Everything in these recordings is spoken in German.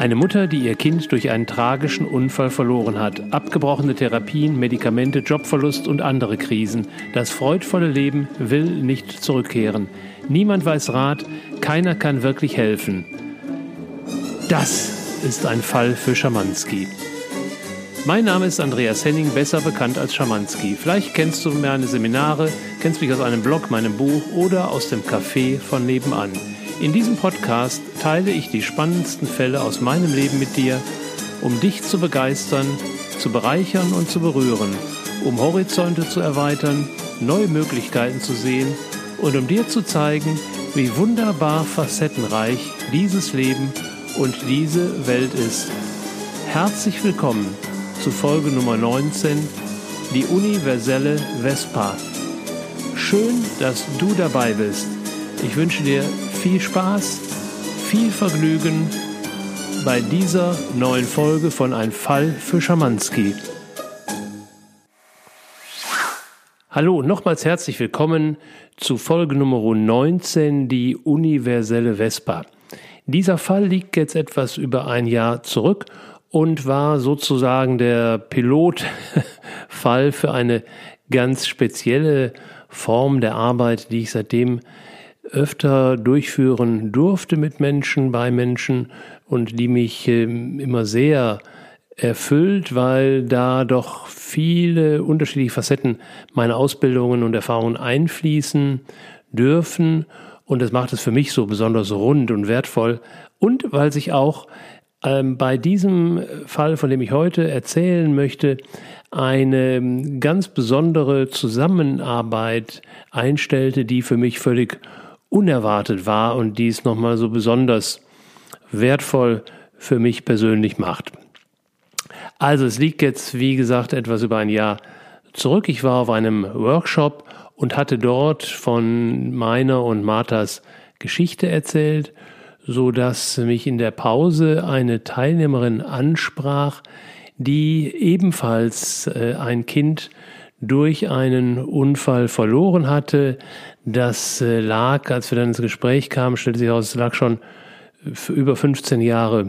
Eine Mutter, die ihr Kind durch einen tragischen Unfall verloren hat. Abgebrochene Therapien, Medikamente, Jobverlust und andere Krisen. Das freudvolle Leben will nicht zurückkehren. Niemand weiß Rat, keiner kann wirklich helfen. Das ist ein Fall für Schamanski. Mein Name ist Andreas Henning, besser bekannt als Schamanski. Vielleicht kennst du meine Seminare, kennst mich aus einem Blog, meinem Buch oder aus dem Café von nebenan. In diesem Podcast teile ich die spannendsten Fälle aus meinem Leben mit dir, um dich zu begeistern, zu bereichern und zu berühren, um Horizonte zu erweitern, neue Möglichkeiten zu sehen und um dir zu zeigen, wie wunderbar facettenreich dieses Leben und diese Welt ist. Herzlich willkommen zu Folge Nummer 19, die universelle Vespa. Schön, dass du dabei bist. Ich wünsche dir viel Spaß, viel Vergnügen bei dieser neuen Folge von Ein Fall für Schamanski. Hallo, nochmals herzlich willkommen zu Folge Nummer 19, die universelle Vespa. Dieser Fall liegt jetzt etwas über ein Jahr zurück und war sozusagen der Pilotfall für eine ganz spezielle Form der Arbeit, die ich seitdem öfter durchführen durfte mit Menschen, bei Menschen und die mich ähm, immer sehr erfüllt, weil da doch viele unterschiedliche Facetten meiner Ausbildungen und Erfahrungen einfließen dürfen. Und das macht es für mich so besonders rund und wertvoll. Und weil sich auch ähm, bei diesem Fall, von dem ich heute erzählen möchte, eine ähm, ganz besondere Zusammenarbeit einstellte, die für mich völlig unerwartet war und dies nochmal so besonders wertvoll für mich persönlich macht. Also es liegt jetzt, wie gesagt, etwas über ein Jahr zurück. Ich war auf einem Workshop und hatte dort von meiner und Marthas Geschichte erzählt, so dass mich in der Pause eine Teilnehmerin ansprach, die ebenfalls äh, ein Kind durch einen Unfall verloren hatte. Das äh, lag, als wir dann ins Gespräch kamen, stellte sich heraus, es lag schon über 15 Jahre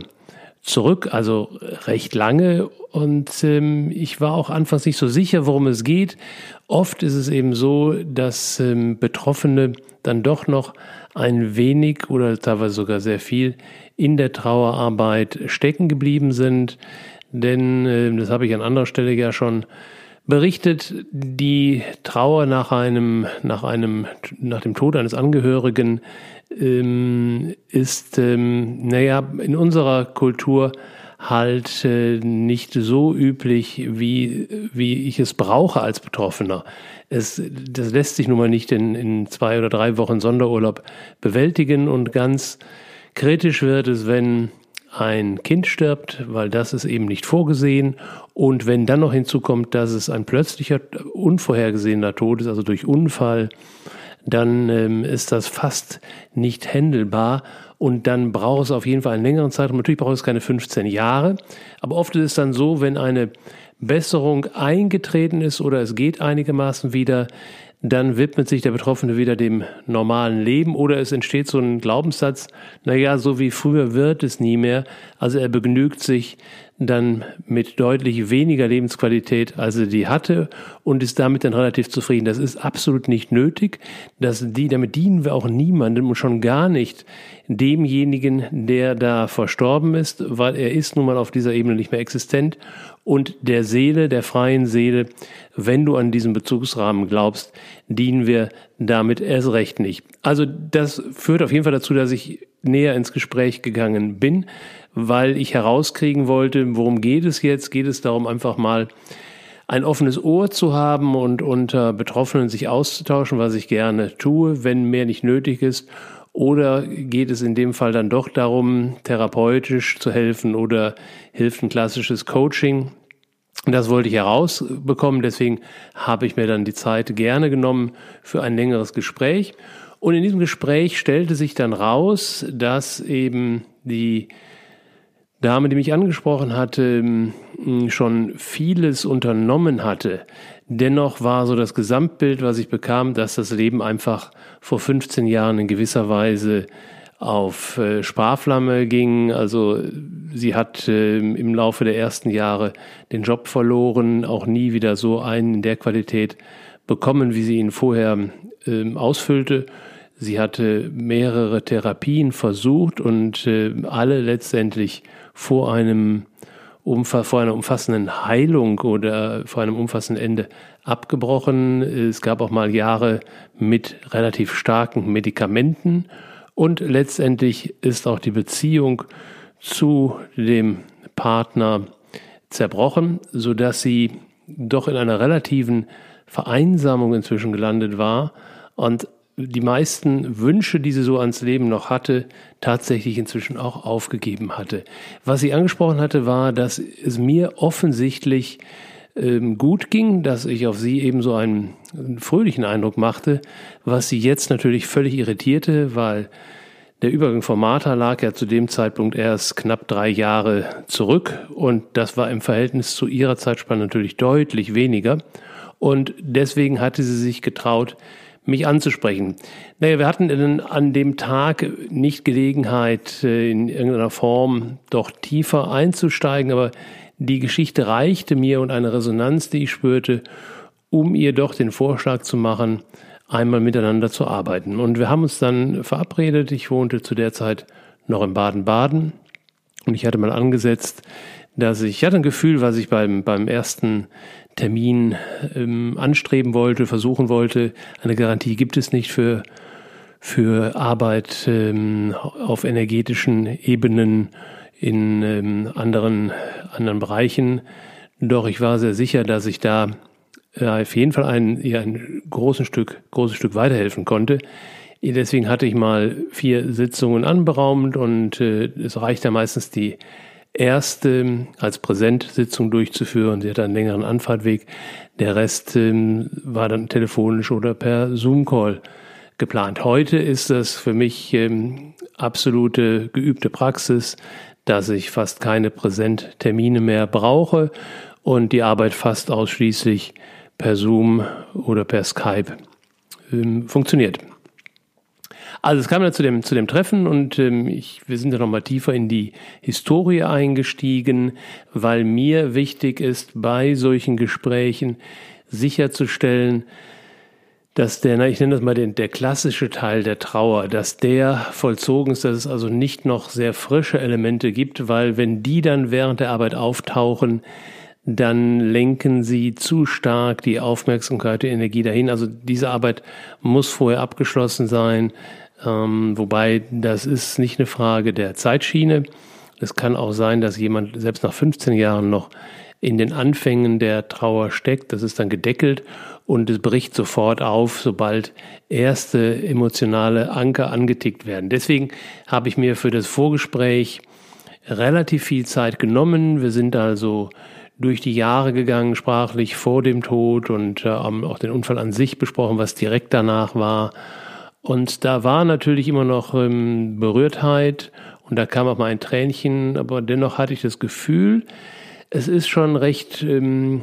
zurück, also recht lange. Und ähm, ich war auch anfangs nicht so sicher, worum es geht. Oft ist es eben so, dass ähm, Betroffene dann doch noch ein wenig oder teilweise sogar sehr viel in der Trauerarbeit stecken geblieben sind. Denn, äh, das habe ich an anderer Stelle ja schon berichtet, die Trauer nach einem, nach einem, nach dem Tod eines Angehörigen ähm, ist, ähm, naja, in unserer Kultur halt äh, nicht so üblich, wie, wie ich es brauche als Betroffener. Es, das lässt sich nun mal nicht in, in zwei oder drei Wochen Sonderurlaub bewältigen und ganz kritisch wird es, wenn ein Kind stirbt, weil das ist eben nicht vorgesehen. Und wenn dann noch hinzukommt, dass es ein plötzlicher, unvorhergesehener Tod ist, also durch Unfall, dann ähm, ist das fast nicht händelbar. Und dann braucht es auf jeden Fall einen längeren Zeitraum. Natürlich braucht es keine 15 Jahre. Aber oft ist es dann so, wenn eine Besserung eingetreten ist oder es geht einigermaßen wieder, dann widmet sich der Betroffene wieder dem normalen Leben oder es entsteht so ein Glaubenssatz, naja, so wie früher wird es nie mehr. Also er begnügt sich dann mit deutlich weniger Lebensqualität, als er die hatte und ist damit dann relativ zufrieden. Das ist absolut nicht nötig. dass die, damit dienen wir auch niemandem und schon gar nicht demjenigen, der da verstorben ist, weil er ist nun mal auf dieser Ebene nicht mehr existent und der Seele, der freien Seele, wenn du an diesen Bezugsrahmen glaubst, dienen wir damit erst recht nicht. Also das führt auf jeden Fall dazu, dass ich näher ins Gespräch gegangen bin, weil ich herauskriegen wollte, worum geht es jetzt? Geht es darum, einfach mal ein offenes Ohr zu haben und unter Betroffenen sich auszutauschen, was ich gerne tue, wenn mehr nicht nötig ist oder geht es in dem Fall dann doch darum, therapeutisch zu helfen oder hilft ein klassisches Coaching? Das wollte ich herausbekommen, deswegen habe ich mir dann die Zeit gerne genommen für ein längeres Gespräch. Und in diesem Gespräch stellte sich dann raus, dass eben die Dame, die mich angesprochen hatte, schon vieles unternommen hatte. Dennoch war so das Gesamtbild, was ich bekam, dass das Leben einfach vor 15 Jahren in gewisser Weise auf äh, Sparflamme ging. Also sie hat äh, im Laufe der ersten Jahre den Job verloren, auch nie wieder so einen in der Qualität bekommen, wie sie ihn vorher äh, ausfüllte. Sie hatte mehrere Therapien versucht und äh, alle letztendlich vor einem vor einer umfassenden Heilung oder vor einem umfassenden Ende abgebrochen. Es gab auch mal Jahre mit relativ starken Medikamenten und letztendlich ist auch die Beziehung zu dem Partner zerbrochen, sodass sie doch in einer relativen Vereinsamung inzwischen gelandet war und die meisten Wünsche, die sie so ans Leben noch hatte, tatsächlich inzwischen auch aufgegeben hatte. Was sie angesprochen hatte, war, dass es mir offensichtlich ähm, gut ging, dass ich auf sie eben so einen, fröhlichen Eindruck machte, was sie jetzt natürlich völlig irritierte, weil der Übergang von Martha lag ja zu dem Zeitpunkt erst knapp drei Jahre zurück und das war im Verhältnis zu ihrer Zeitspanne natürlich deutlich weniger. Und deswegen hatte sie sich getraut, mich anzusprechen. Naja, wir hatten an dem Tag nicht Gelegenheit, äh, in irgendeiner Form doch tiefer einzusteigen, aber die Geschichte reichte mir und eine Resonanz, die ich spürte, um ihr doch den Vorschlag zu machen, einmal miteinander zu arbeiten. Und wir haben uns dann verabredet. Ich wohnte zu der Zeit noch in Baden-Baden und ich hatte mal angesetzt, dass ich, ich hatte ein Gefühl, was ich beim, beim ersten Termin ähm, anstreben wollte, versuchen wollte. Eine Garantie gibt es nicht für, für Arbeit ähm, auf energetischen Ebenen in ähm, anderen, anderen Bereichen. Doch ich war sehr sicher, dass ich da äh, auf jeden Fall ein, ja, ein großes Stück, großes Stück weiterhelfen konnte. Deswegen hatte ich mal vier Sitzungen anberaumt und äh, es reicht ja meistens die erste als Präsentsitzung durchzuführen. Sie hatte einen längeren Anfahrtweg. Der Rest ähm, war dann telefonisch oder per Zoom-Call geplant. Heute ist das für mich ähm, absolute geübte Praxis, dass ich fast keine Präsenttermine mehr brauche und die Arbeit fast ausschließlich per Zoom oder per Skype ähm, funktioniert. Also es kam ja zu dem, zu dem Treffen und ähm, ich, wir sind ja nochmal tiefer in die Historie eingestiegen, weil mir wichtig ist, bei solchen Gesprächen sicherzustellen, dass der, ich nenne das mal den, der klassische Teil der Trauer, dass der vollzogen ist, dass es also nicht noch sehr frische Elemente gibt, weil wenn die dann während der Arbeit auftauchen, dann lenken sie zu stark die Aufmerksamkeit, die Energie dahin. Also diese Arbeit muss vorher abgeschlossen sein. Ähm, wobei das ist nicht eine Frage der Zeitschiene. Es kann auch sein, dass jemand selbst nach 15 Jahren noch in den Anfängen der Trauer steckt. Das ist dann gedeckelt und es bricht sofort auf, sobald erste emotionale Anker angetickt werden. Deswegen habe ich mir für das Vorgespräch relativ viel Zeit genommen. Wir sind also durch die Jahre gegangen, sprachlich vor dem Tod und äh, auch den Unfall an sich besprochen, was direkt danach war und da war natürlich immer noch ähm, Berührtheit und da kam auch mal ein Tränchen, aber dennoch hatte ich das Gefühl, es ist schon recht, ähm,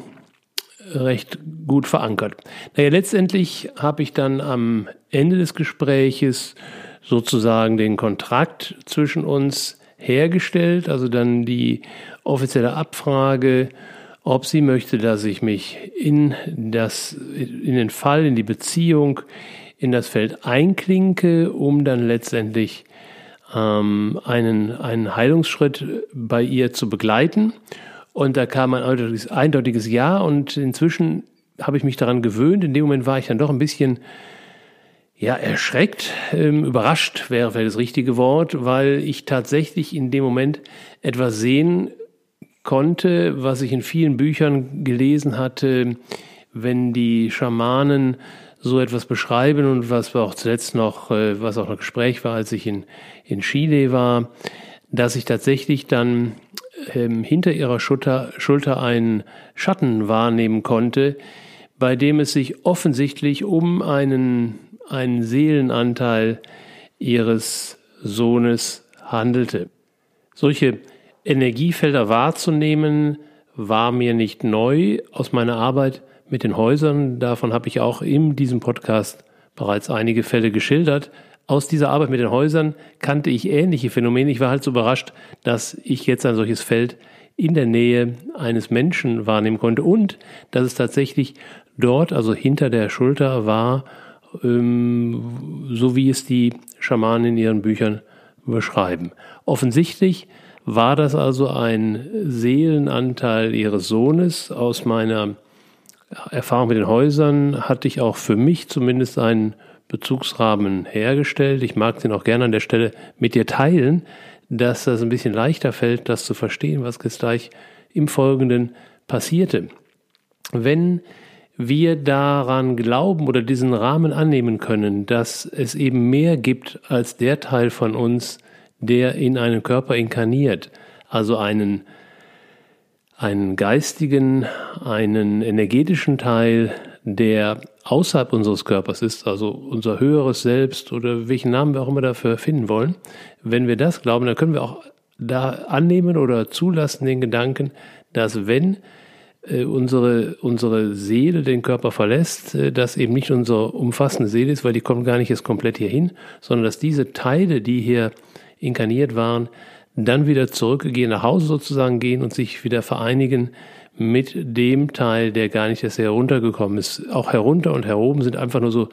recht gut verankert. Naja, letztendlich habe ich dann am Ende des Gespräches sozusagen den Kontrakt zwischen uns hergestellt, also dann die offizielle Abfrage, ob sie möchte, dass ich mich in das, in den Fall, in die Beziehung, in das Feld einklinke, um dann letztendlich ähm, einen, einen Heilungsschritt bei ihr zu begleiten. Und da kam ein eindeutiges, eindeutiges Ja und inzwischen habe ich mich daran gewöhnt. In dem Moment war ich dann doch ein bisschen ja, erschreckt, ähm, überrascht wäre vielleicht das richtige Wort, weil ich tatsächlich in dem Moment etwas sehen konnte, was ich in vielen Büchern gelesen hatte, wenn die Schamanen so etwas beschreiben und was auch zuletzt noch, äh, was auch noch Gespräch war, als ich in, in Chile war, dass ich tatsächlich dann ähm, hinter ihrer Schulter, Schulter einen Schatten wahrnehmen konnte, bei dem es sich offensichtlich um einen, einen Seelenanteil ihres Sohnes handelte. Solche Energiefelder wahrzunehmen, war mir nicht neu aus meiner Arbeit mit den Häusern. Davon habe ich auch in diesem Podcast bereits einige Fälle geschildert. Aus dieser Arbeit mit den Häusern kannte ich ähnliche Phänomene. Ich war halt so überrascht, dass ich jetzt ein solches Feld in der Nähe eines Menschen wahrnehmen konnte und dass es tatsächlich dort, also hinter der Schulter war, ähm, so wie es die Schamanen in ihren Büchern beschreiben. Offensichtlich war das also ein Seelenanteil ihres Sohnes. Aus meiner Erfahrung mit den Häusern hatte ich auch für mich zumindest einen Bezugsrahmen hergestellt. Ich mag den auch gerne an der Stelle mit dir teilen, dass das ein bisschen leichter fällt, das zu verstehen, was gleich im Folgenden passierte. Wenn wir daran glauben oder diesen Rahmen annehmen können, dass es eben mehr gibt als der Teil von uns, der in einen Körper inkarniert, also einen, einen geistigen, einen energetischen Teil, der außerhalb unseres Körpers ist, also unser höheres Selbst oder welchen Namen wir auch immer dafür finden wollen, wenn wir das glauben, dann können wir auch da annehmen oder zulassen den Gedanken, dass wenn äh, unsere, unsere Seele den Körper verlässt, äh, dass eben nicht unsere umfassende Seele ist, weil die kommt gar nicht jetzt komplett hier hin, sondern dass diese Teile, die hier inkarniert waren, dann wieder zurückgehen, nach Hause sozusagen gehen und sich wieder vereinigen mit dem Teil, der gar nicht erst heruntergekommen ist. Auch herunter und heroben sind einfach nur so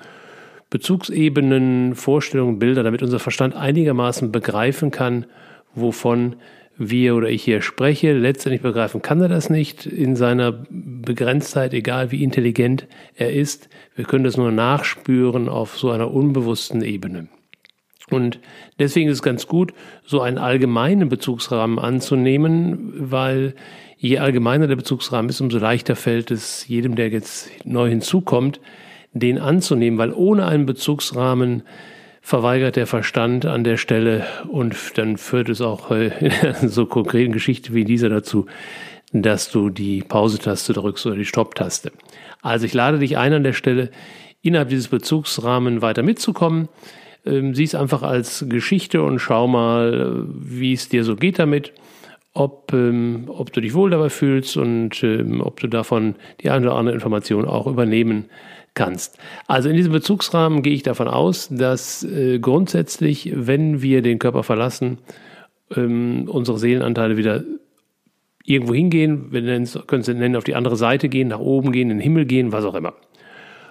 Bezugsebenen, Vorstellungen, Bilder, damit unser Verstand einigermaßen begreifen kann, wovon wir oder ich hier spreche. Letztendlich begreifen kann er das nicht in seiner Begrenztheit, egal wie intelligent er ist. Wir können das nur nachspüren auf so einer unbewussten Ebene. Und deswegen ist es ganz gut, so einen allgemeinen Bezugsrahmen anzunehmen, weil je allgemeiner der Bezugsrahmen ist, umso leichter fällt es jedem, der jetzt neu hinzukommt, den anzunehmen, weil ohne einen Bezugsrahmen verweigert der Verstand an der Stelle und dann führt es auch in so konkreten Geschichten wie dieser dazu, dass du die Pause-Taste drückst oder die Stopp-Taste. Also ich lade dich ein an der Stelle, innerhalb dieses Bezugsrahmen weiter mitzukommen. Ähm, sieh es einfach als Geschichte und schau mal, wie es dir so geht damit, ob, ähm, ob du dich wohl dabei fühlst und ähm, ob du davon die eine oder andere Information auch übernehmen kannst. Also in diesem Bezugsrahmen gehe ich davon aus, dass äh, grundsätzlich, wenn wir den Körper verlassen, ähm, unsere Seelenanteile wieder irgendwo hingehen, wir können es nennen, auf die andere Seite gehen, nach oben gehen, in den Himmel gehen, was auch immer.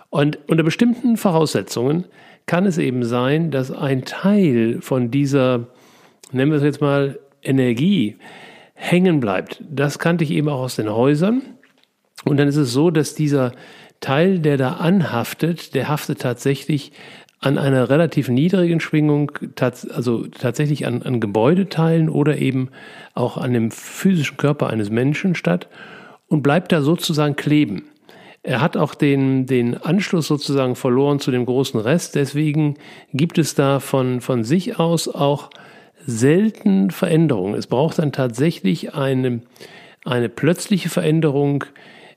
Und unter bestimmten Voraussetzungen kann es eben sein, dass ein Teil von dieser, nennen wir es jetzt mal, Energie hängen bleibt. Das kannte ich eben auch aus den Häusern. Und dann ist es so, dass dieser Teil, der da anhaftet, der haftet tatsächlich an einer relativ niedrigen Schwingung, also tatsächlich an, an Gebäudeteilen oder eben auch an dem physischen Körper eines Menschen statt und bleibt da sozusagen kleben. Er hat auch den, den Anschluss sozusagen verloren zu dem großen Rest. Deswegen gibt es da von, von sich aus auch selten Veränderungen. Es braucht dann tatsächlich eine, eine plötzliche Veränderung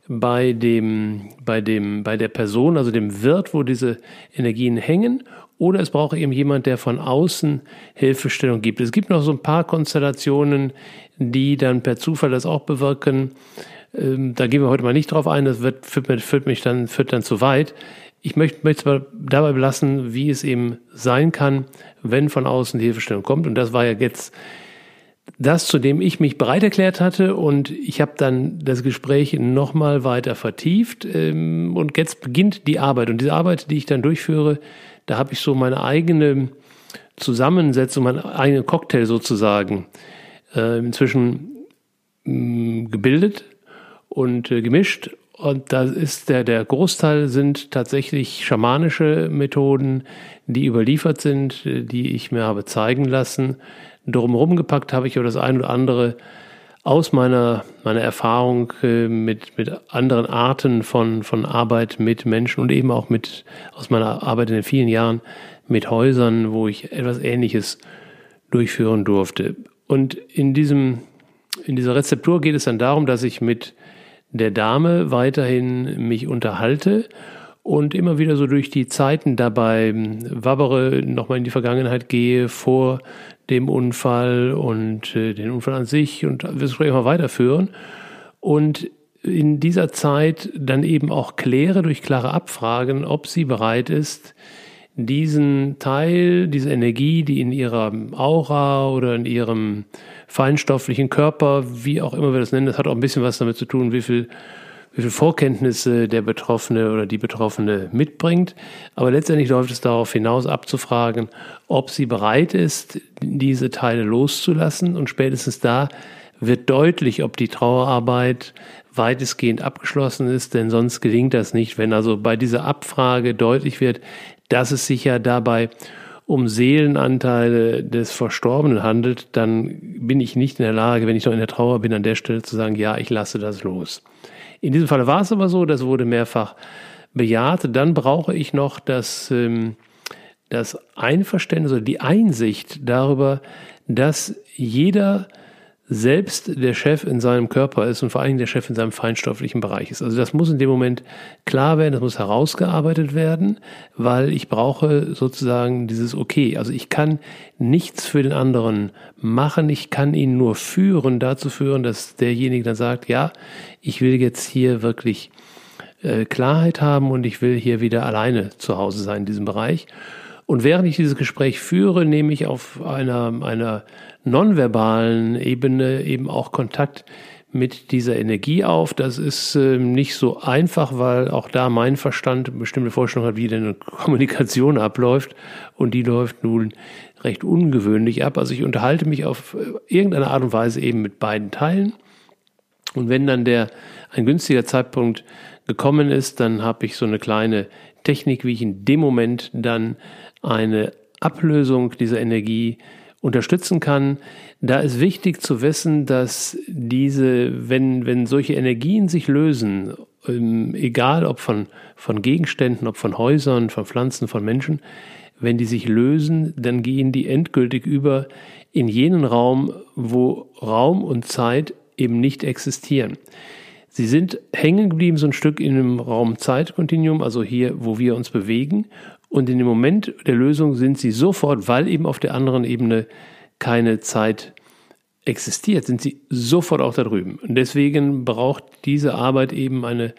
bei dem, bei dem, bei der Person, also dem Wirt, wo diese Energien hängen, oder es braucht eben jemand, der von außen Hilfestellung gibt. Es gibt noch so ein paar Konstellationen, die dann per Zufall das auch bewirken. Ähm, da gehen wir heute mal nicht drauf ein, das wird, führt, führt mich dann, führt dann zu weit. Ich möchte, möchte es dabei belassen, wie es eben sein kann, wenn von außen die Hilfestellung kommt. Und das war ja jetzt das, zu dem ich mich bereit erklärt hatte. Und ich habe dann das Gespräch nochmal weiter vertieft. Ähm, und jetzt beginnt die Arbeit. Und diese Arbeit, die ich dann durchführe, da habe ich so meine eigene Zusammensetzung, meinen eigenen Cocktail sozusagen äh, inzwischen gebildet und äh, gemischt. Und da ist der, der Großteil sind tatsächlich schamanische Methoden, die überliefert sind, die ich mir habe zeigen lassen. Drumherum gepackt habe ich aber das eine oder andere aus meiner, meiner Erfahrung äh, mit, mit anderen Arten von, von Arbeit mit Menschen und eben auch mit, aus meiner Arbeit in den vielen Jahren mit Häusern, wo ich etwas Ähnliches durchführen durfte. Und in diesem in dieser Rezeptur geht es dann darum, dass ich mit der Dame weiterhin mich unterhalte und immer wieder so durch die Zeiten dabei wabbere, nochmal in die Vergangenheit gehe vor dem Unfall und äh, den Unfall an sich und das Gespräch mal weiterführen und in dieser Zeit dann eben auch kläre durch klare Abfragen, ob sie bereit ist, diesen Teil, diese Energie, die in ihrer Aura oder in ihrem feinstofflichen Körper, wie auch immer wir das nennen, das hat auch ein bisschen was damit zu tun, wie viel, wie viel Vorkenntnisse der Betroffene oder die Betroffene mitbringt. Aber letztendlich läuft es darauf hinaus, abzufragen, ob sie bereit ist, diese Teile loszulassen. Und spätestens da wird deutlich, ob die Trauerarbeit weitestgehend abgeschlossen ist, denn sonst gelingt das nicht. Wenn also bei dieser Abfrage deutlich wird, dass es sich ja dabei um Seelenanteile des Verstorbenen handelt, dann bin ich nicht in der Lage, wenn ich noch in der Trauer bin, an der Stelle zu sagen, ja, ich lasse das los. In diesem Fall war es aber so, das wurde mehrfach bejaht. Dann brauche ich noch das, ähm, das Einverständnis oder die Einsicht darüber, dass jeder selbst der Chef in seinem Körper ist und vor allen Dingen der Chef in seinem feinstofflichen Bereich ist. Also das muss in dem Moment klar werden, das muss herausgearbeitet werden, weil ich brauche sozusagen dieses Okay. Also ich kann nichts für den anderen machen, ich kann ihn nur führen, dazu führen, dass derjenige dann sagt, ja, ich will jetzt hier wirklich äh, Klarheit haben und ich will hier wieder alleine zu Hause sein in diesem Bereich. Und während ich dieses Gespräch führe, nehme ich auf einer, einer nonverbalen Ebene eben auch Kontakt mit dieser Energie auf. Das ist äh, nicht so einfach, weil auch da mein Verstand bestimmte Vorstellungen hat, wie denn eine Kommunikation abläuft. Und die läuft nun recht ungewöhnlich ab. Also ich unterhalte mich auf äh, irgendeine Art und Weise eben mit beiden Teilen. Und wenn dann der ein günstiger Zeitpunkt gekommen ist, dann habe ich so eine kleine Technik, wie ich in dem Moment dann eine Ablösung dieser Energie unterstützen kann. Da ist wichtig zu wissen, dass diese, wenn, wenn solche Energien sich lösen, ähm, egal ob von, von Gegenständen, ob von Häusern, von Pflanzen, von Menschen, wenn die sich lösen, dann gehen die endgültig über in jenen Raum, wo Raum und Zeit eben nicht existieren. Sie sind hängen geblieben so ein Stück in einem Raum-Zeit-Kontinuum, also hier, wo wir uns bewegen, und in dem Moment der Lösung sind sie sofort, weil eben auf der anderen Ebene keine Zeit existiert, sind sie sofort auch da drüben. Und deswegen braucht diese Arbeit eben eine,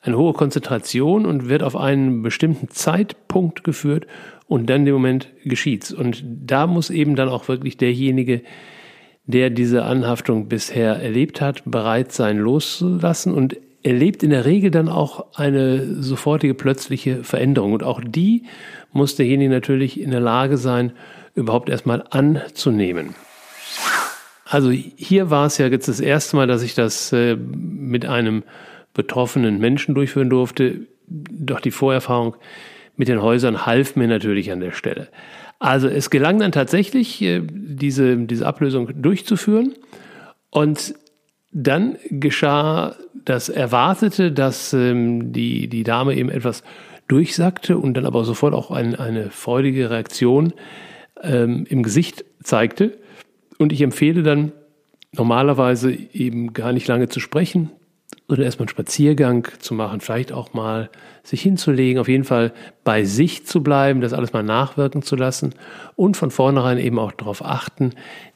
eine hohe Konzentration und wird auf einen bestimmten Zeitpunkt geführt und dann dem Moment geschieht's. Und da muss eben dann auch wirklich derjenige, der diese Anhaftung bisher erlebt hat, bereit sein loszulassen und erlebt in der Regel dann auch eine sofortige plötzliche Veränderung. Und auch die muss derjenige natürlich in der Lage sein, überhaupt erstmal anzunehmen. Also hier war es ja jetzt das erste Mal, dass ich das äh, mit einem betroffenen Menschen durchführen durfte. Doch die Vorerfahrung mit den Häusern half mir natürlich an der Stelle. Also es gelang dann tatsächlich, äh, diese, diese Ablösung durchzuführen. Und dann geschah das Erwartete, dass ähm, die, die Dame eben etwas durchsagte und dann aber sofort auch ein, eine freudige Reaktion ähm, im Gesicht zeigte. Und ich empfehle dann normalerweise eben gar nicht lange zu sprechen, oder erstmal einen Spaziergang zu machen, vielleicht auch mal sich hinzulegen, auf jeden Fall bei sich zu bleiben, das alles mal nachwirken zu lassen und von vornherein eben auch darauf achten,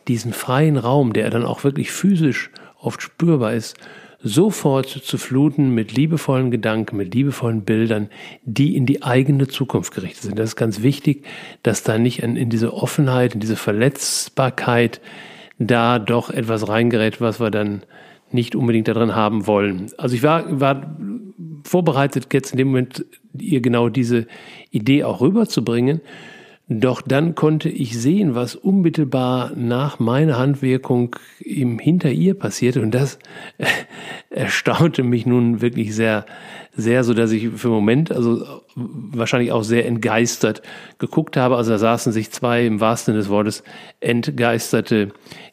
diesen freien Raum, der dann auch wirklich physisch oft spürbar ist, sofort zu fluten mit liebevollen Gedanken, mit liebevollen Bildern, die in die eigene Zukunft gerichtet sind. Das ist ganz wichtig, dass da nicht in, diese Offenheit, in diese Verletzbarkeit da doch etwas reingerät, was wir dann nicht unbedingt darin haben wollen. Also ich war, war vorbereitet, jetzt in dem Moment ihr genau diese Idee auch rüberzubringen. Doch dann konnte ich sehen, was unmittelbar nach meiner Handwirkung im, hinter ihr passierte. Und das erstaunte mich nun wirklich sehr, sehr, so dass ich für einen Moment, also wahrscheinlich auch sehr entgeistert geguckt habe. Also da saßen sich zwei im wahrsten Sinne des Wortes entgeisterte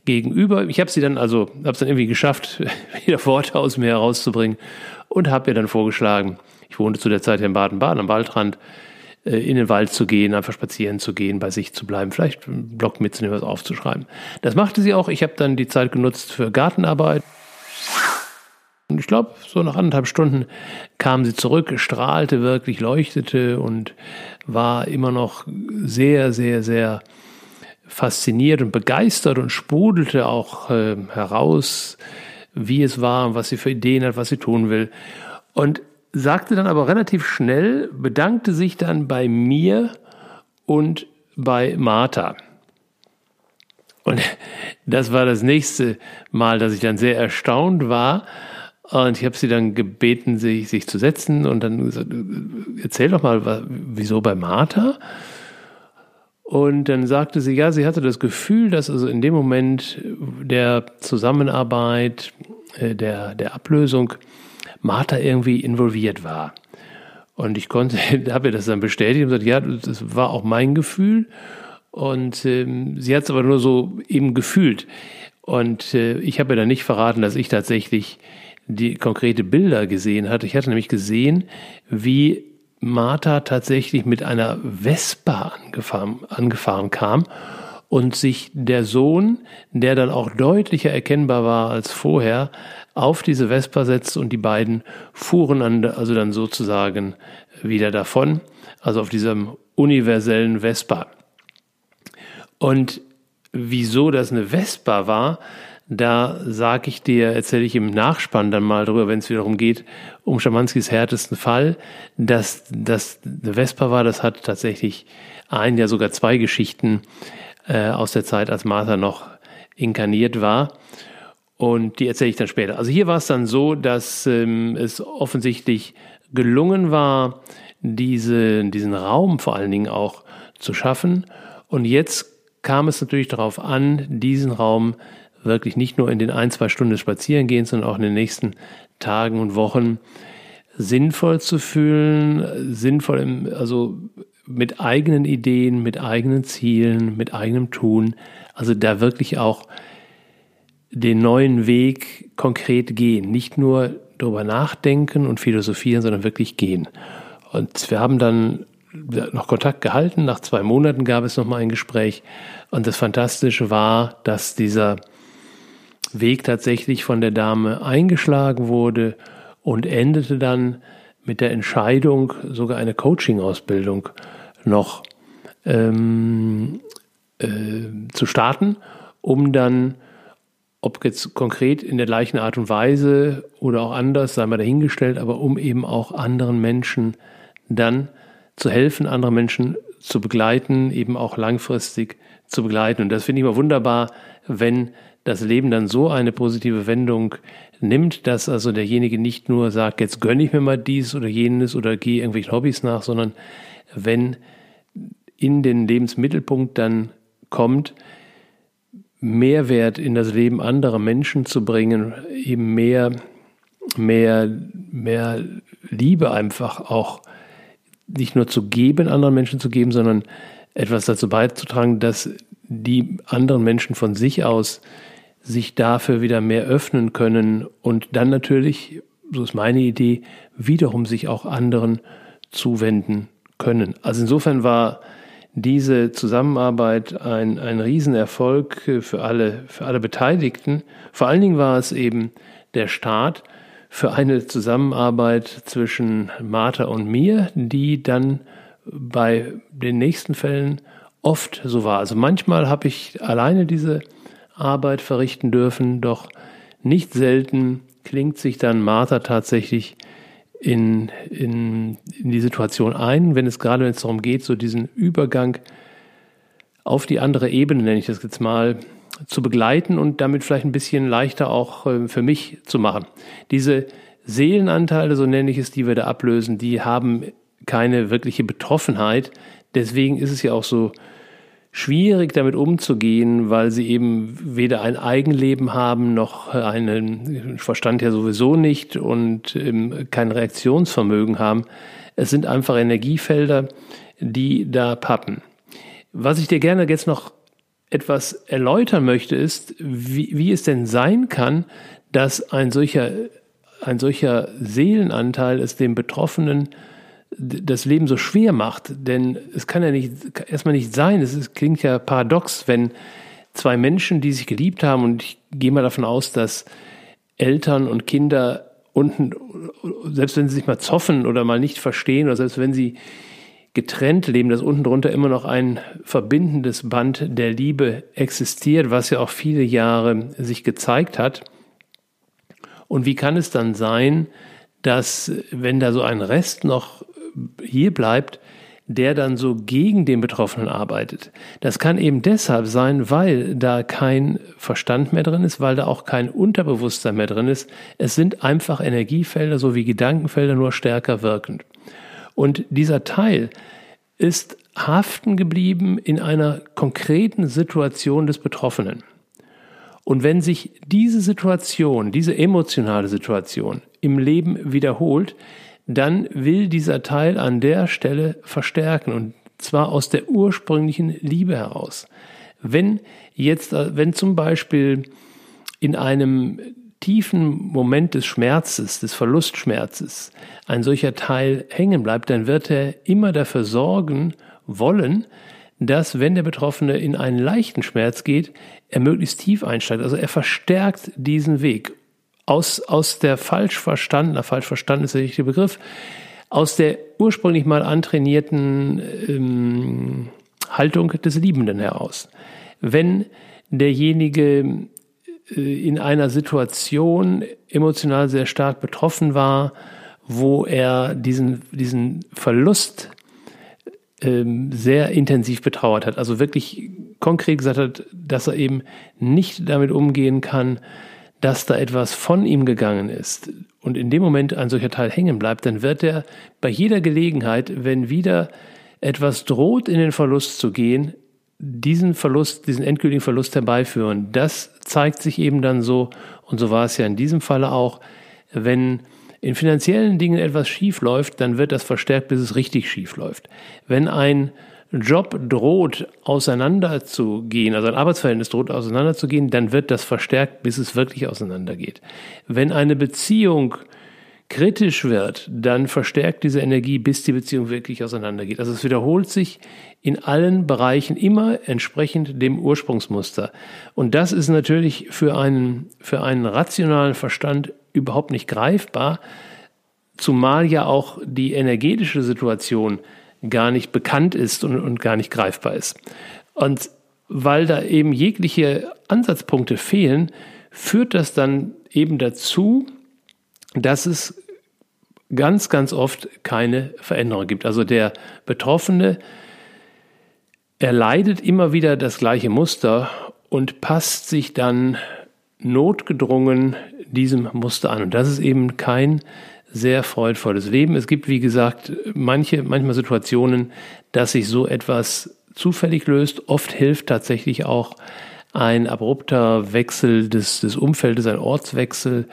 gegenüber. Ich habe sie dann also, habe es dann irgendwie geschafft, wieder Worte aus mir herauszubringen und habe ihr dann vorgeschlagen, ich wohnte zu der Zeit in Baden-Baden am Waldrand, in den Wald zu gehen, einfach spazieren zu gehen, bei sich zu bleiben, vielleicht einen Blog mitzunehmen, was aufzuschreiben. Das machte sie auch. Ich habe dann die Zeit genutzt für Gartenarbeit. Und ich glaube, so nach anderthalb Stunden kam sie zurück, strahlte wirklich, leuchtete und war immer noch sehr, sehr, sehr fasziniert und begeistert und sprudelte auch äh, heraus, wie es war und was sie für Ideen hat, was sie tun will. Und sagte dann aber relativ schnell, bedankte sich dann bei mir und bei Martha. Und das war das nächste Mal, dass ich dann sehr erstaunt war. Und ich habe sie dann gebeten, sich, sich zu setzen und dann gesagt, erzähl doch mal, wieso bei Martha? Und dann sagte sie, ja, sie hatte das Gefühl, dass also in dem Moment der Zusammenarbeit, äh, der, der Ablösung, Martha irgendwie involviert war. Und ich konnte, habe ihr das dann bestätigt und gesagt, ja, das war auch mein Gefühl. Und ähm, sie hat es aber nur so eben gefühlt. Und äh, ich habe ihr dann nicht verraten, dass ich tatsächlich die konkrete Bilder gesehen hatte. Ich hatte nämlich gesehen, wie Martha tatsächlich mit einer Vespa angefahren, angefahren kam und sich der Sohn, der dann auch deutlicher erkennbar war als vorher, auf diese Vespa setzte und die beiden fuhren an, also dann sozusagen wieder davon, also auf diesem universellen Vespa. Und wieso das eine Vespa war, da sage ich dir, erzähle ich im Nachspann dann mal drüber, wenn es wiederum geht, um Schamanskis härtesten Fall, dass das eine Vespa war, das hat tatsächlich ein, ja sogar zwei Geschichten äh, aus der Zeit, als Martha noch inkarniert war. Und die erzähle ich dann später. Also hier war es dann so, dass ähm, es offensichtlich gelungen war, diese, diesen Raum vor allen Dingen auch zu schaffen. Und jetzt kam es natürlich darauf an, diesen Raum wirklich nicht nur in den ein, zwei Stunden spazieren gehen, sondern auch in den nächsten Tagen und Wochen sinnvoll zu fühlen, sinnvoll, im, also mit eigenen Ideen, mit eigenen Zielen, mit eigenem Tun, also da wirklich auch den neuen Weg konkret gehen, nicht nur darüber nachdenken und philosophieren, sondern wirklich gehen. Und wir haben dann noch Kontakt gehalten. Nach zwei Monaten gab es noch mal ein Gespräch. Und das Fantastische war, dass dieser Weg tatsächlich von der Dame eingeschlagen wurde und endete dann mit der Entscheidung, sogar eine Coaching-Ausbildung noch ähm, äh, zu starten, um dann, ob jetzt konkret in der gleichen Art und Weise oder auch anders, sei mal dahingestellt, aber um eben auch anderen Menschen dann zu helfen, andere Menschen zu begleiten, eben auch langfristig zu begleiten. Und das finde ich immer wunderbar, wenn das Leben dann so eine positive Wendung nimmt, dass also derjenige nicht nur sagt, jetzt gönne ich mir mal dies oder jenes oder gehe irgendwelchen Hobbys nach, sondern wenn in den Lebensmittelpunkt dann kommt, Mehrwert in das Leben anderer Menschen zu bringen, eben mehr, mehr, mehr Liebe einfach auch nicht nur zu geben, anderen Menschen zu geben, sondern etwas dazu beizutragen, dass die anderen Menschen von sich aus sich dafür wieder mehr öffnen können und dann natürlich, so ist meine Idee, wiederum sich auch anderen zuwenden können. Also insofern war diese Zusammenarbeit ein, ein Riesenerfolg für alle, für alle Beteiligten. Vor allen Dingen war es eben der Start für eine Zusammenarbeit zwischen Martha und mir, die dann bei den nächsten Fällen oft so war. Also manchmal habe ich alleine diese Arbeit verrichten dürfen, doch nicht selten klingt sich dann Martha tatsächlich in, in, in die Situation ein, wenn es gerade wenn es darum geht, so diesen Übergang auf die andere Ebene, nenne ich das jetzt mal, zu begleiten und damit vielleicht ein bisschen leichter auch äh, für mich zu machen. Diese Seelenanteile, so nenne ich es, die wir da ablösen, die haben keine wirkliche Betroffenheit. Deswegen ist es ja auch so schwierig damit umzugehen, weil sie eben weder ein Eigenleben haben noch einen Verstand ja sowieso nicht und ähm, kein Reaktionsvermögen haben. Es sind einfach Energiefelder, die da pappen. Was ich dir gerne jetzt noch etwas erläutern möchte, ist, wie, wie es denn sein kann, dass ein solcher, ein solcher Seelenanteil es dem Betroffenen das Leben so schwer macht. Denn es kann ja nicht, erstmal nicht sein, es ist, klingt ja paradox, wenn zwei Menschen, die sich geliebt haben, und ich gehe mal davon aus, dass Eltern und Kinder unten, selbst wenn sie sich mal zoffen oder mal nicht verstehen, oder selbst wenn sie getrennt leben, dass unten drunter immer noch ein verbindendes Band der Liebe existiert, was ja auch viele Jahre sich gezeigt hat. Und wie kann es dann sein, dass wenn da so ein Rest noch hier bleibt, der dann so gegen den Betroffenen arbeitet. Das kann eben deshalb sein, weil da kein Verstand mehr drin ist, weil da auch kein Unterbewusstsein mehr drin ist. Es sind einfach Energiefelder so wie Gedankenfelder nur stärker wirkend. Und dieser Teil ist haften geblieben in einer konkreten Situation des Betroffenen. Und wenn sich diese Situation, diese emotionale Situation im Leben wiederholt, dann will dieser Teil an der Stelle verstärken und zwar aus der ursprünglichen Liebe heraus. Wenn jetzt, wenn zum Beispiel in einem tiefen Moment des Schmerzes, des Verlustschmerzes, ein solcher Teil hängen bleibt, dann wird er immer dafür sorgen wollen, dass wenn der Betroffene in einen leichten Schmerz geht, er möglichst tief einsteigt. Also er verstärkt diesen Weg aus, aus der falsch verstandenen, falsch verstanden ist der richtige Begriff, aus der ursprünglich mal antrainierten ähm, Haltung des Liebenden heraus. Wenn derjenige äh, in einer Situation emotional sehr stark betroffen war, wo er diesen, diesen Verlust ähm, sehr intensiv betrauert hat, also wirklich konkret gesagt hat, dass er eben nicht damit umgehen kann, dass da etwas von ihm gegangen ist und in dem Moment ein solcher Teil hängen bleibt, dann wird er bei jeder Gelegenheit, wenn wieder etwas droht, in den Verlust zu gehen, diesen Verlust, diesen endgültigen Verlust herbeiführen. Das zeigt sich eben dann so, und so war es ja in diesem Falle auch, wenn in finanziellen Dingen etwas schief läuft, dann wird das verstärkt, bis es richtig schief läuft. Wenn ein Job droht auseinanderzugehen, also ein Arbeitsverhältnis droht auseinanderzugehen, dann wird das verstärkt, bis es wirklich auseinandergeht. Wenn eine Beziehung kritisch wird, dann verstärkt diese Energie, bis die Beziehung wirklich auseinandergeht. Also es wiederholt sich in allen Bereichen immer entsprechend dem Ursprungsmuster. Und das ist natürlich für einen, für einen rationalen Verstand überhaupt nicht greifbar, zumal ja auch die energetische Situation gar nicht bekannt ist und, und gar nicht greifbar ist. Und weil da eben jegliche Ansatzpunkte fehlen, führt das dann eben dazu, dass es ganz, ganz oft keine Veränderung gibt. Also der Betroffene erleidet immer wieder das gleiche Muster und passt sich dann notgedrungen diesem Muster an. Und das ist eben kein sehr freudvolles Leben. Es gibt, wie gesagt, manche, manchmal Situationen, dass sich so etwas zufällig löst. Oft hilft tatsächlich auch ein abrupter Wechsel des, des Umfeldes, ein Ortswechsel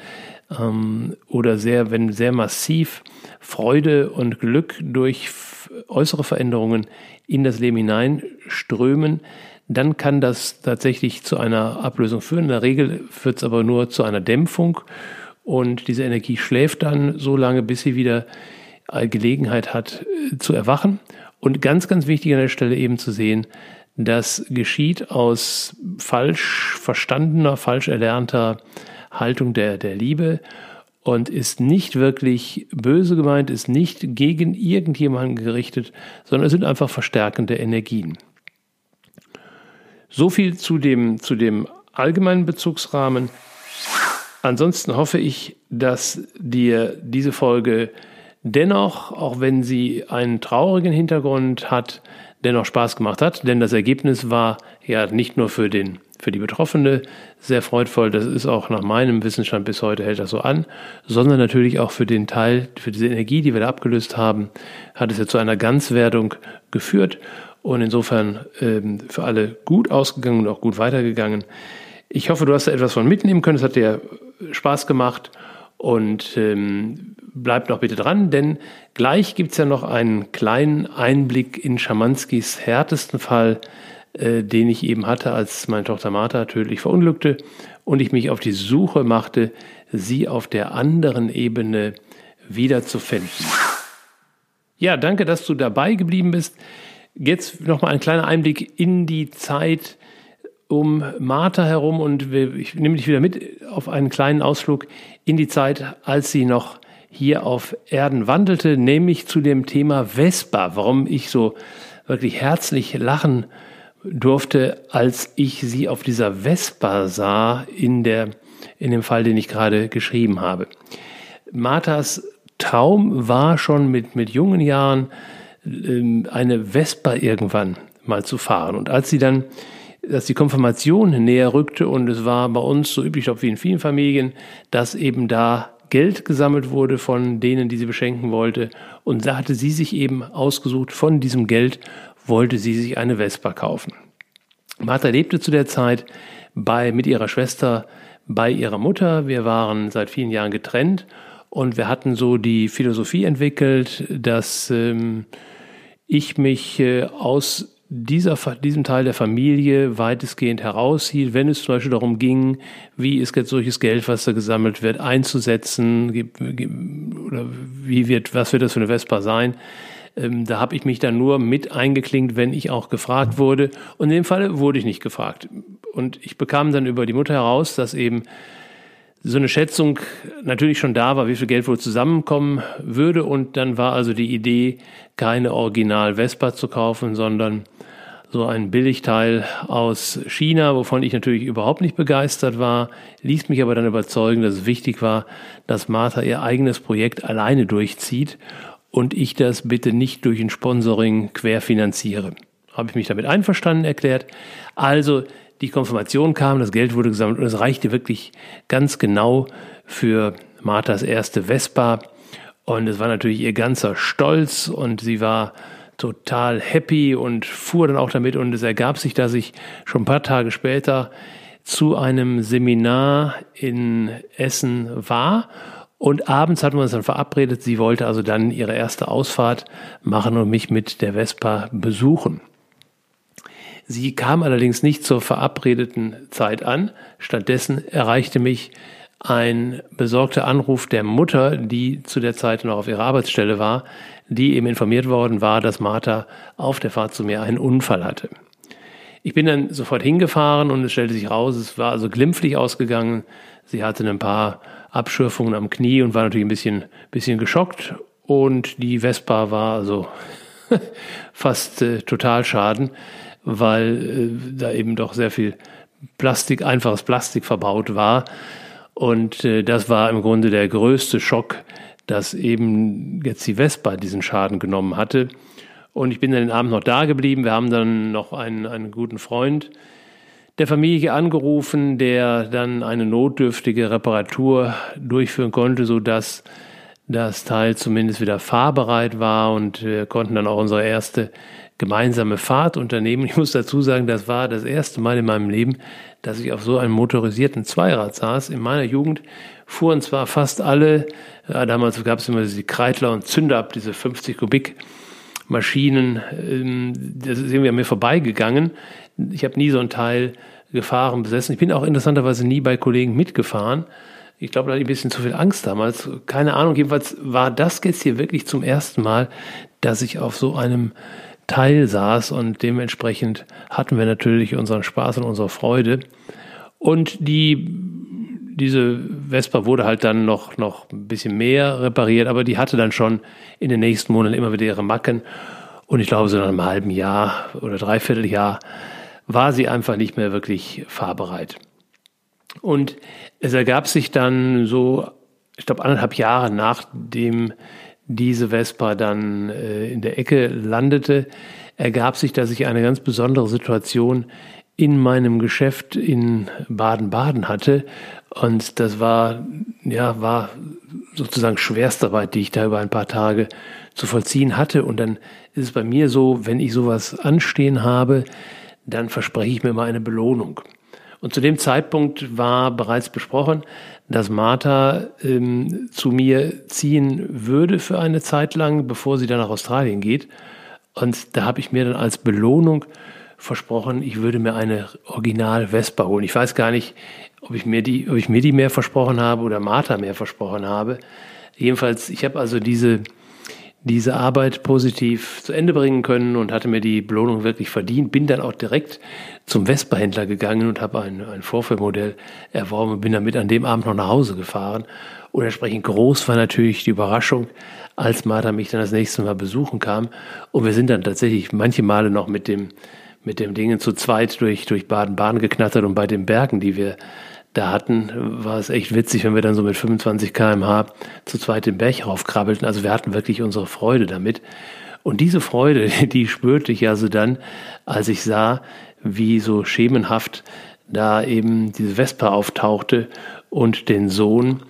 ähm, oder sehr, wenn sehr massiv Freude und Glück durch äußere Veränderungen in das Leben hineinströmen, dann kann das tatsächlich zu einer Ablösung führen. In der Regel führt es aber nur zu einer Dämpfung und diese Energie schläft dann so lange, bis sie wieder Gelegenheit hat äh, zu erwachen. Und ganz, ganz wichtig an der Stelle eben zu sehen, das geschieht aus falsch verstandener, falsch erlernter Haltung der, der Liebe und ist nicht wirklich böse gemeint, ist nicht gegen irgendjemanden gerichtet, sondern es sind einfach verstärkende Energien. So viel zu dem, zu dem allgemeinen Bezugsrahmen. Ansonsten hoffe ich, dass dir diese Folge dennoch, auch wenn sie einen traurigen Hintergrund hat, dennoch Spaß gemacht hat. Denn das Ergebnis war ja nicht nur für den für die Betroffene sehr freudvoll, das ist auch nach meinem Wissensstand bis heute hält das so an, sondern natürlich auch für den Teil, für diese Energie, die wir da abgelöst haben, hat es ja zu einer Ganzwerdung geführt und insofern ähm, für alle gut ausgegangen und auch gut weitergegangen. Ich hoffe, du hast da etwas von mitnehmen können. Es hat dir Spaß gemacht und ähm, bleib noch bitte dran, denn gleich gibt es ja noch einen kleinen Einblick in Schamanskis härtesten Fall, äh, den ich eben hatte, als meine Tochter Martha tödlich verunglückte und ich mich auf die Suche machte, sie auf der anderen Ebene wiederzufinden. Ja, danke, dass du dabei geblieben bist. Jetzt nochmal ein kleiner Einblick in die Zeit, um Martha herum und ich nehme dich wieder mit auf einen kleinen Ausflug in die Zeit, als sie noch hier auf Erden wandelte, nämlich zu dem Thema Vespa, warum ich so wirklich herzlich lachen durfte, als ich sie auf dieser Vespa sah in der, in dem Fall, den ich gerade geschrieben habe. Marthas Traum war schon mit, mit jungen Jahren ähm, eine Vespa irgendwann mal zu fahren. Und als sie dann, dass die Konfirmation näher rückte und es war bei uns so üblich, glaube wie in vielen Familien, dass eben da Geld gesammelt wurde von denen, die sie beschenken wollte. Und da hatte sie sich eben ausgesucht, von diesem Geld wollte sie sich eine Vespa kaufen. Martha lebte zu der Zeit bei, mit ihrer Schwester bei ihrer Mutter. Wir waren seit vielen Jahren getrennt und wir hatten so die Philosophie entwickelt, dass ähm, ich mich äh, aus dieser, diesem Teil der Familie weitestgehend heraushielt, wenn es zum Beispiel darum ging, wie ist jetzt solches Geld, was da gesammelt wird, einzusetzen, oder wie wird, was wird das für eine Vespa sein? Ähm, da habe ich mich dann nur mit eingeklinkt, wenn ich auch gefragt wurde. Und in dem Fall wurde ich nicht gefragt. Und ich bekam dann über die Mutter heraus, dass eben so eine Schätzung natürlich schon da war, wie viel Geld wohl zusammenkommen würde. Und dann war also die Idee, keine Original Vespa zu kaufen, sondern so ein Billigteil aus China, wovon ich natürlich überhaupt nicht begeistert war, ließ mich aber dann überzeugen, dass es wichtig war, dass Martha ihr eigenes Projekt alleine durchzieht und ich das bitte nicht durch ein Sponsoring querfinanziere. Habe ich mich damit einverstanden erklärt. Also die Konfirmation kam, das Geld wurde gesammelt und es reichte wirklich ganz genau für Marthas erste Vespa. Und es war natürlich ihr ganzer Stolz und sie war total happy und fuhr dann auch damit. Und es ergab sich, dass ich schon ein paar Tage später zu einem Seminar in Essen war. Und abends hatten wir uns dann verabredet. Sie wollte also dann ihre erste Ausfahrt machen und mich mit der Vespa besuchen. Sie kam allerdings nicht zur verabredeten Zeit an. Stattdessen erreichte mich ein besorgter Anruf der Mutter, die zu der Zeit noch auf ihrer Arbeitsstelle war, die eben informiert worden war, dass Martha auf der Fahrt zu mir einen Unfall hatte. Ich bin dann sofort hingefahren und es stellte sich raus, es war also glimpflich ausgegangen. Sie hatte ein paar Abschürfungen am Knie und war natürlich ein bisschen, bisschen geschockt. Und die Vespa war also fast äh, total schaden weil äh, da eben doch sehr viel Plastik, einfaches Plastik verbaut war. Und äh, das war im Grunde der größte Schock, dass eben jetzt die Vespa diesen Schaden genommen hatte. Und ich bin dann den Abend noch da geblieben. Wir haben dann noch einen, einen guten Freund der Familie angerufen, der dann eine notdürftige Reparatur durchführen konnte, sodass das Teil zumindest wieder fahrbereit war und wir konnten dann auch unsere erste gemeinsame Fahrt unternehmen. Ich muss dazu sagen, das war das erste Mal in meinem Leben, dass ich auf so einem motorisierten Zweirad saß. In meiner Jugend fuhren zwar fast alle, ja, damals gab es immer diese Kreidler und Zünder ab, diese 50 Kubik Maschinen, ähm, das ist irgendwie an mir vorbeigegangen. Ich habe nie so ein Teil gefahren, besessen. Ich bin auch interessanterweise nie bei Kollegen mitgefahren. Ich glaube, da hatte ich ein bisschen zu viel Angst damals. Keine Ahnung, jedenfalls war das jetzt hier wirklich zum ersten Mal, dass ich auf so einem Teil saß und dementsprechend hatten wir natürlich unseren Spaß und unsere Freude. Und die, diese Vespa wurde halt dann noch, noch ein bisschen mehr repariert, aber die hatte dann schon in den nächsten Monaten immer wieder ihre Macken. Und ich glaube, so nach einem halben Jahr oder dreiviertel Jahr war sie einfach nicht mehr wirklich fahrbereit. Und es ergab sich dann so, ich glaube, anderthalb Jahre nachdem diese Vespa dann äh, in der Ecke landete, ergab sich, dass ich eine ganz besondere Situation in meinem Geschäft in Baden-Baden hatte. Und das war, ja, war sozusagen Schwerstarbeit, die ich da über ein paar Tage zu vollziehen hatte. Und dann ist es bei mir so, wenn ich sowas anstehen habe, dann verspreche ich mir mal eine Belohnung. Und zu dem Zeitpunkt war bereits besprochen, dass Martha ähm, zu mir ziehen würde für eine Zeit lang, bevor sie dann nach Australien geht. Und da habe ich mir dann als Belohnung versprochen, ich würde mir eine Original Vespa holen. Ich weiß gar nicht, ob ich mir die, ob ich mir die mehr versprochen habe oder Martha mehr versprochen habe. Jedenfalls, ich habe also diese diese Arbeit positiv zu Ende bringen können und hatte mir die Belohnung wirklich verdient. Bin dann auch direkt zum Vespa-Händler gegangen und habe ein, ein Vorführmodell erworben und bin damit an dem Abend noch nach Hause gefahren. Und entsprechend groß war natürlich die Überraschung, als Martha mich dann das nächste Mal besuchen kam. Und wir sind dann tatsächlich manche Male noch mit dem, mit dem Dingen zu zweit durch, durch Baden-Baden geknattert und bei den Bergen, die wir da hatten, war es echt witzig, wenn wir dann so mit 25 kmh zu zweit den Berg raufkrabbelten. Also wir hatten wirklich unsere Freude damit. Und diese Freude, die spürte ich also dann, als ich sah, wie so schemenhaft da eben diese Vespa auftauchte und den Sohn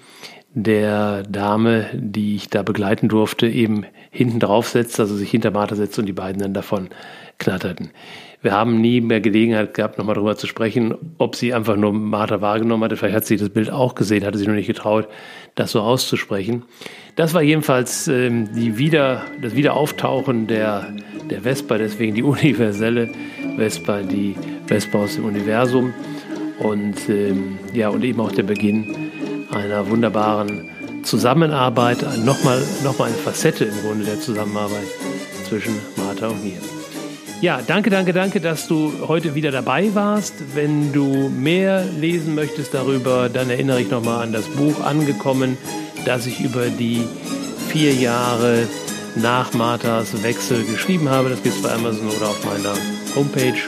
der Dame, die ich da begleiten durfte, eben hinten drauf setzt, also sich hinter Martha setzt und die beiden dann davon knatterten. Wir haben nie mehr Gelegenheit gehabt, nochmal darüber zu sprechen, ob sie einfach nur Martha wahrgenommen hatte. Vielleicht hat sie das Bild auch gesehen, hatte sie nur nicht getraut, das so auszusprechen. Das war jedenfalls ähm, die Wieder, das Wiederauftauchen der, der Vespa, deswegen die universelle Vespa, die Vespa aus dem Universum. Und ähm, ja, und eben auch der Beginn einer wunderbaren Zusammenarbeit, nochmal noch mal eine Facette im Grunde der Zusammenarbeit zwischen Martha und mir. Ja, danke, danke, danke, dass du heute wieder dabei warst. Wenn du mehr lesen möchtest darüber, dann erinnere ich nochmal an das Buch Angekommen, das ich über die vier Jahre nach Marthas Wechsel geschrieben habe. Das gibt es bei Amazon oder auf meiner Homepage.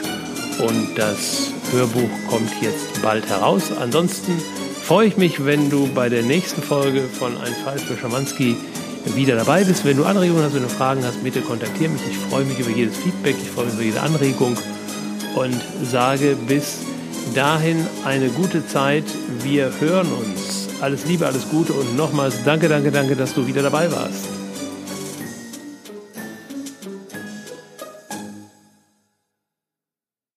Und das Hörbuch kommt jetzt bald heraus. Ansonsten freue ich mich, wenn du bei der nächsten Folge von Ein Fall für Schamanski wieder dabei bist. Wenn du Anregungen hast, wenn du Fragen hast, bitte kontaktiere mich. Ich freue mich über jedes Feedback, ich freue mich über jede Anregung und sage bis dahin eine gute Zeit. Wir hören uns. Alles Liebe, alles Gute und nochmals danke, danke, danke, dass du wieder dabei warst.